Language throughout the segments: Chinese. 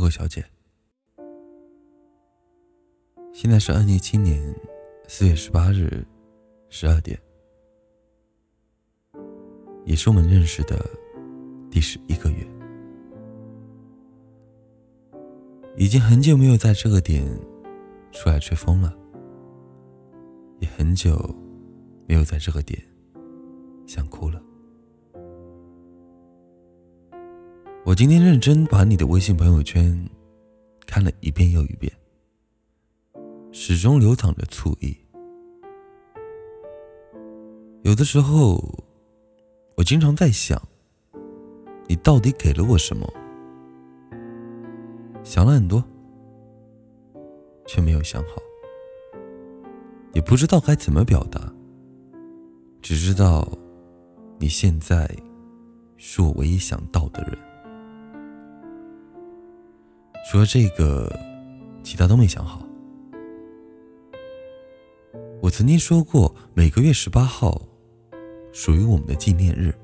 Coco 小姐，现在是二零一七年四月十八日十二点，也是我们认识的第十一个月。已经很久没有在这个点出来吹风了，也很久没有在这个点想哭了。我今天认真把你的微信朋友圈看了一遍又一遍，始终流淌着醋意。有的时候，我经常在想，你到底给了我什么？想了很多，却没有想好，也不知道该怎么表达，只知道你现在是我唯一想到的人。除了这个，其他都没想好。我曾经说过，每个月十八号属于我们的纪念日。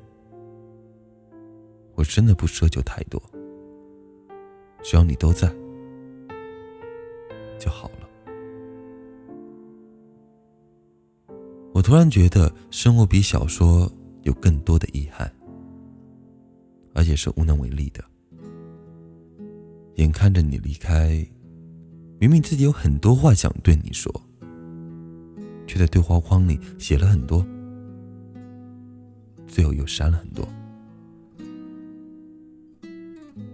我真的不奢求太多，只要你都在就好了。我突然觉得，生活比小说有更多的遗憾，而且是无能为力的。眼看着你离开，明明自己有很多话想对你说，却在对话框里写了很多，最后又删了很多。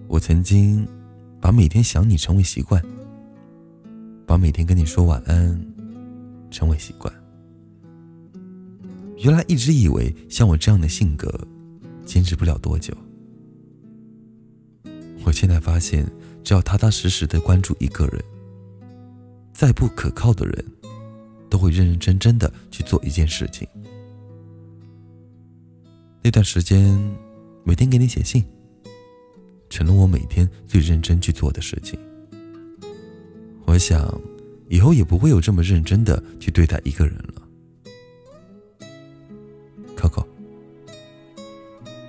我曾经把每天想你成为习惯，把每天跟你说晚安成为习惯。原来一直以为像我这样的性格，坚持不了多久。我现在发现。只要踏踏实实的关注一个人，再不可靠的人，都会认认真真的去做一件事情。那段时间，每天给你写信，成了我每天最认真去做的事情。我想，以后也不会有这么认真的去对待一个人了。Coco，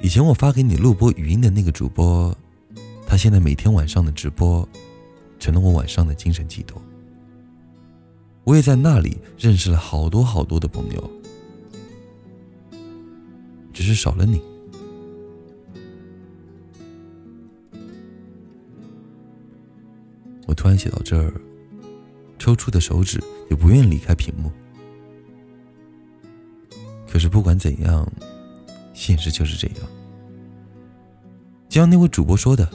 以前我发给你录播语音的那个主播。他现在每天晚上的直播，成了我晚上的精神寄托。我也在那里认识了好多好多的朋友，只是少了你。我突然写到这儿，抽搐的手指也不愿离开屏幕。可是不管怎样，现实就是这样。就像那位主播说的。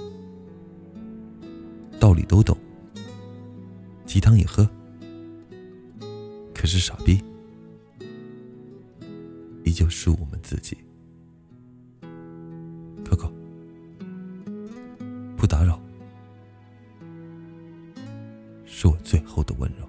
你都懂，鸡汤也喝，可是傻逼依旧是我们自己。Coco，不打扰，是我最后的温柔。